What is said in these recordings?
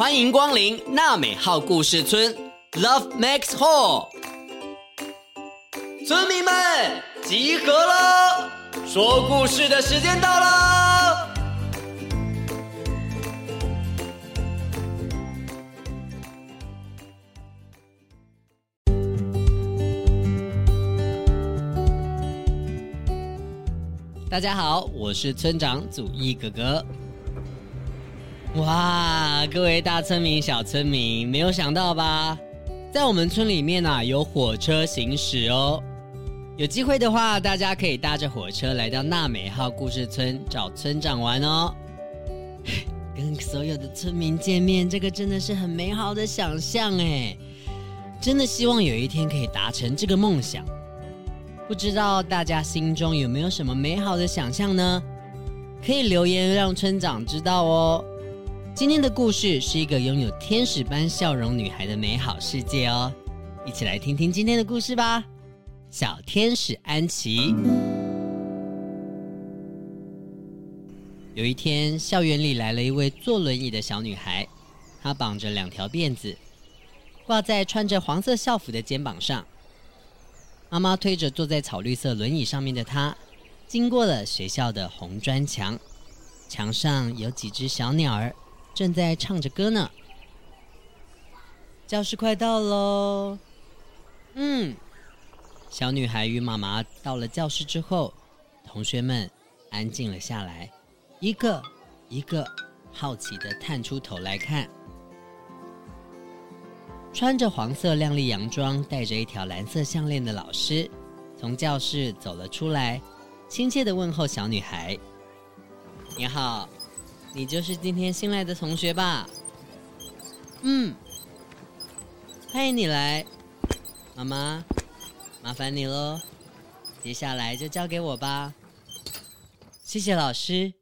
欢迎光临娜美号故事村，Love Max Hall。村民们集合了，说故事的时间到了。大家好，我是村长祖义哥哥。哇，各位大村民、小村民，没有想到吧？在我们村里面啊，有火车行驶哦。有机会的话，大家可以搭着火车来到娜美号故事村找村长玩哦。跟所有的村民见面，这个真的是很美好的想象哎！真的希望有一天可以达成这个梦想。不知道大家心中有没有什么美好的想象呢？可以留言让村长知道哦。今天的故事是一个拥有天使般笑容女孩的美好世界哦，一起来听听今天的故事吧。小天使安琪。有一天，校园里来了一位坐轮椅的小女孩，她绑着两条辫子，挂在穿着黄色校服的肩膀上。妈妈推着坐在草绿色轮椅上面的她，经过了学校的红砖墙，墙上有几只小鸟儿。正在唱着歌呢。教室快到喽。嗯，小女孩与妈妈到了教室之后，同学们安静了下来，一个一个好奇的探出头来看。穿着黄色亮丽洋装、戴着一条蓝色项链的老师从教室走了出来，亲切的问候小女孩：“你好。”你就是今天新来的同学吧？嗯，欢迎你来，妈妈，麻烦你喽。接下来就交给我吧。谢谢老师。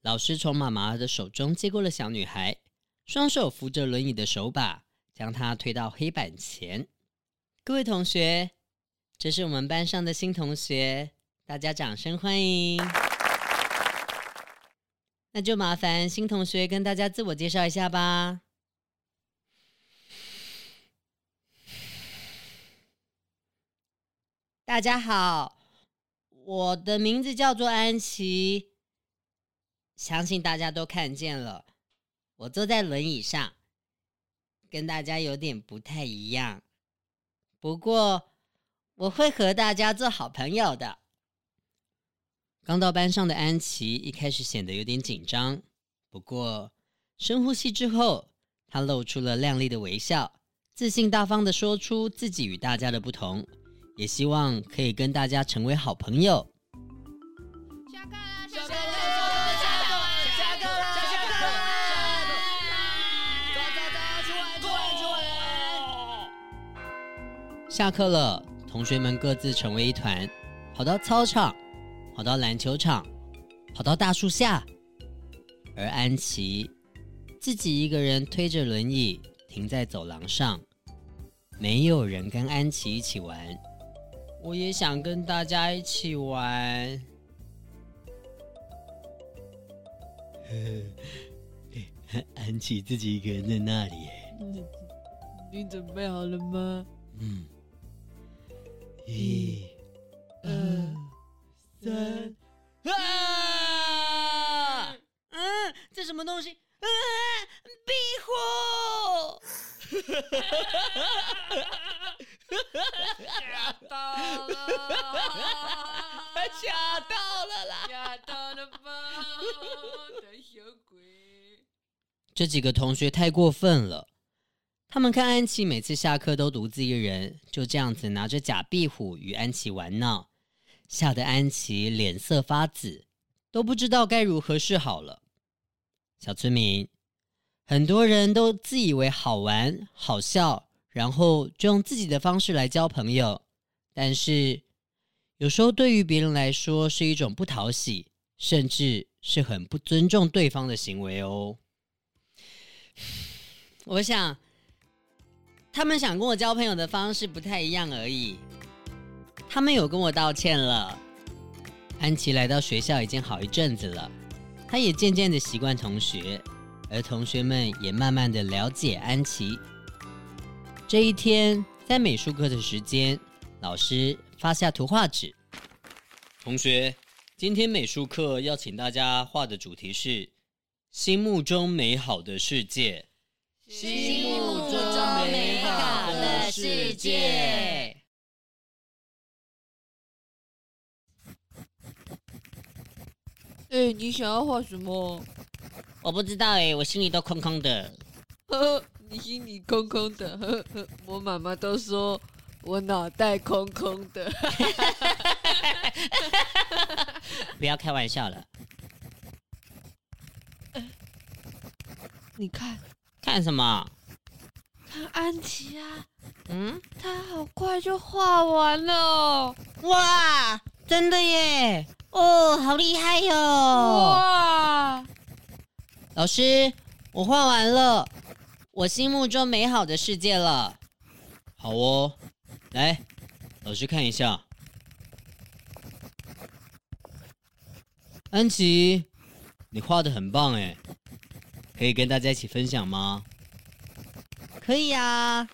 老师从妈妈的手中接过了小女孩，双手扶着轮椅的手把，将她推到黑板前。各位同学，这是我们班上的新同学，大家掌声欢迎。那就麻烦新同学跟大家自我介绍一下吧。大家好，我的名字叫做安琪，相信大家都看见了，我坐在轮椅上，跟大家有点不太一样，不过我会和大家做好朋友的。刚到班上的安琪一开始显得有点紧张，不过深呼吸之后，她露出了亮丽的微笑，自信大方的说出自己与大家的不同，也希望可以跟大家成为好朋友。下课了，下课了，下课了，同学们各自成为一团，跑到操场。跑到篮球场，跑到大树下，而安琪自己一个人推着轮椅停在走廊上，没有人跟安琪一起玩。我也想跟大家一起玩。安琪自己一个人在那里。你，你准备好了吗？嗯。一、二。到了吧！胆小鬼！这几个同学太过分了。他们看安琪每次下课都独自一人，就这样子拿着假壁虎与安琪玩闹。吓得安琪脸色发紫，都不知道该如何是好了。小村民，很多人都自以为好玩好笑，然后就用自己的方式来交朋友，但是有时候对于别人来说是一种不讨喜，甚至是很不尊重对方的行为哦。我想，他们想跟我交朋友的方式不太一样而已。他们有跟我道歉了。安琪来到学校已经好一阵子了，她也渐渐的习惯同学，而同学们也慢慢的了解安琪。这一天，在美术课的时间，老师发下图画纸。同学，今天美术课要请大家画的主题是心目中美好的世界。心目中美好的世界。哎，你想要画什么？我不知道哎，我心里都空空的。呵呵，你心里空空的。呵呵，我妈妈都说我脑袋空空的。不要开玩笑了。你看，看什么？看安琪啊。嗯，她好快就画完了。哇，真的耶！哦，好厉害哟！哇，老师，我画完了，我心目中美好的世界了。好哦，来，老师看一下。安琪，你画的很棒哎，可以跟大家一起分享吗？可以啊。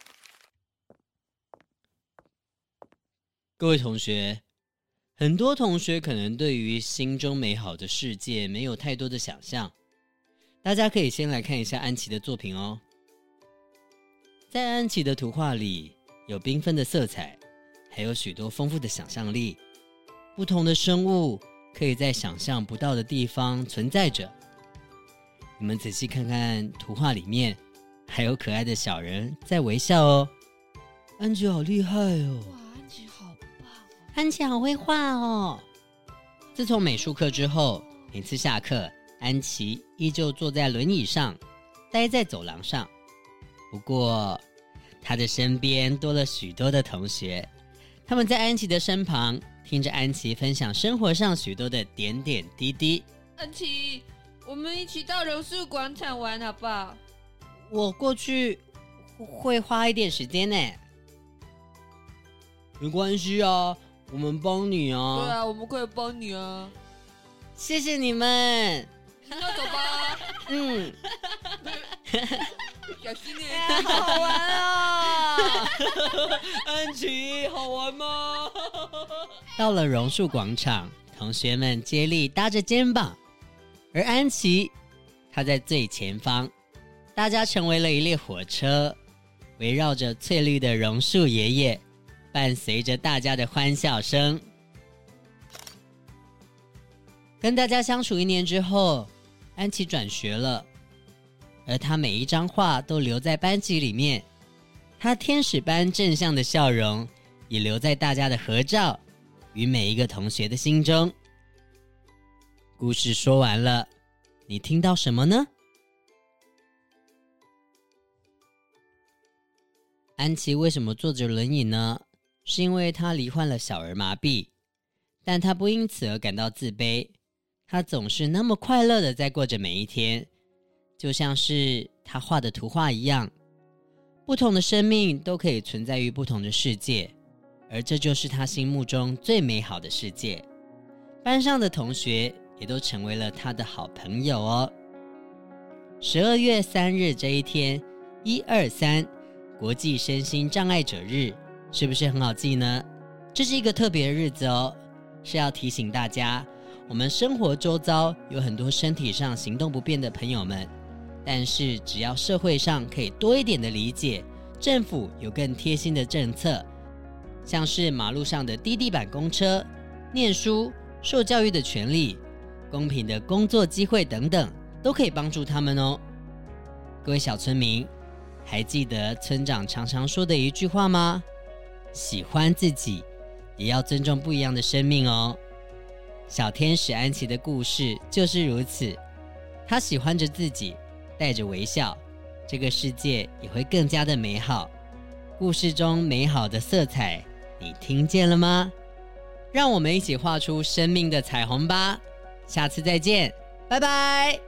各位同学。很多同学可能对于心中美好的世界没有太多的想象，大家可以先来看一下安琪的作品哦。在安琪的图画里，有缤纷的色彩，还有许多丰富的想象力。不同的生物可以在想象不到的地方存在着。你们仔细看看图画里面，还有可爱的小人在微笑哦。安吉好厉害哦！哇安吉好会画哦！自从美术课之后，每次下课，安琪依旧坐在轮椅上，待在走廊上。不过，她的身边多了许多的同学，他们在安琪的身旁，听着安琪分享生活上许多的点点滴滴。安琪，我们一起到榕树广场玩好不好？我过去会花一点时间呢。没关系啊。我们帮你啊！对啊，我们可以帮你啊！谢谢你们，那走吧。嗯，小心点，欸，好玩啊！安琪，好玩吗？到了榕树广场，同学们接力搭着肩膀，而安琪，她在最前方，大家成为了一列火车，围绕着翠绿的榕树爷爷。伴随着大家的欢笑声，跟大家相处一年之后，安琪转学了，而他每一张画都留在班级里面，他天使般正向的笑容也留在大家的合照与每一个同学的心中。故事说完了，你听到什么呢？安琪为什么坐着轮椅呢？是因为他罹患了小儿麻痹，但他不因此而感到自卑。他总是那么快乐的在过着每一天，就像是他画的图画一样。不同的生命都可以存在于不同的世界，而这就是他心目中最美好的世界。班上的同学也都成为了他的好朋友哦。十二月三日这一天，一二三，国际身心障碍者日。是不是很好记呢？这是一个特别的日子哦，是要提醒大家，我们生活周遭有很多身体上行动不便的朋友们，但是只要社会上可以多一点的理解，政府有更贴心的政策，像是马路上的滴滴版公车、念书、受教育的权利、公平的工作机会等等，都可以帮助他们哦。各位小村民，还记得村长常常说的一句话吗？喜欢自己，也要尊重不一样的生命哦。小天使安琪的故事就是如此，她喜欢着自己，带着微笑，这个世界也会更加的美好。故事中美好的色彩，你听见了吗？让我们一起画出生命的彩虹吧。下次再见，拜拜。